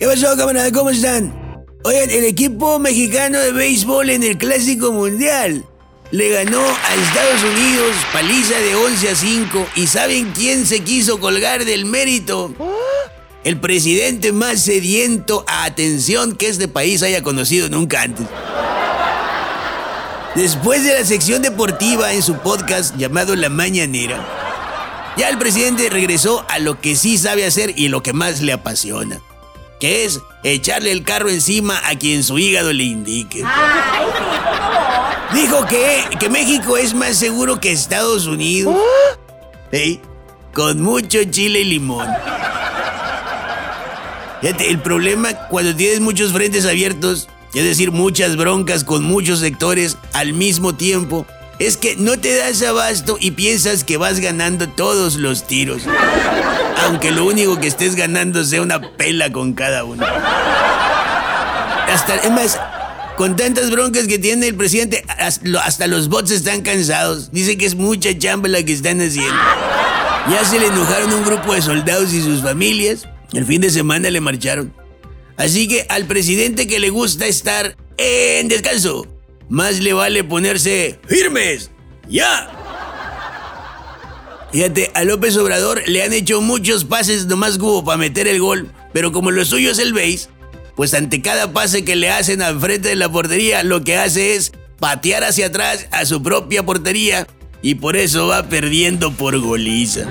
¿Qué pasó, camarada? ¿Cómo están? Oigan, el equipo mexicano de béisbol en el Clásico Mundial le ganó a Estados Unidos paliza de 11 a 5 y ¿saben quién se quiso colgar del mérito? El presidente más sediento a atención que este país haya conocido nunca antes. Después de la sección deportiva en su podcast llamado La Mañanera, ya el presidente regresó a lo que sí sabe hacer y lo que más le apasiona, que es echarle el carro encima a quien su hígado le indique. Dijo que, que México es más seguro que Estados Unidos. ¿Sí? Con mucho chile y limón. Fíjate, el problema cuando tienes muchos frentes abiertos, es decir, muchas broncas con muchos sectores al mismo tiempo, es que no te das abasto y piensas que vas ganando todos los tiros. Aunque lo único que estés ganando sea una pela con cada uno. Hasta, es más, con tantas broncas que tiene el presidente, hasta los bots están cansados. Dice que es mucha chamba la que están haciendo. Ya se le enojaron un grupo de soldados y sus familias. El fin de semana le marcharon. Así que al presidente que le gusta estar en descanso, más le vale ponerse firmes. ¡Ya! Fíjate, a López Obrador le han hecho muchos pases nomás como para meter el gol, pero como lo suyo es el base, pues ante cada pase que le hacen al frente de la portería, lo que hace es patear hacia atrás a su propia portería y por eso va perdiendo por goliza.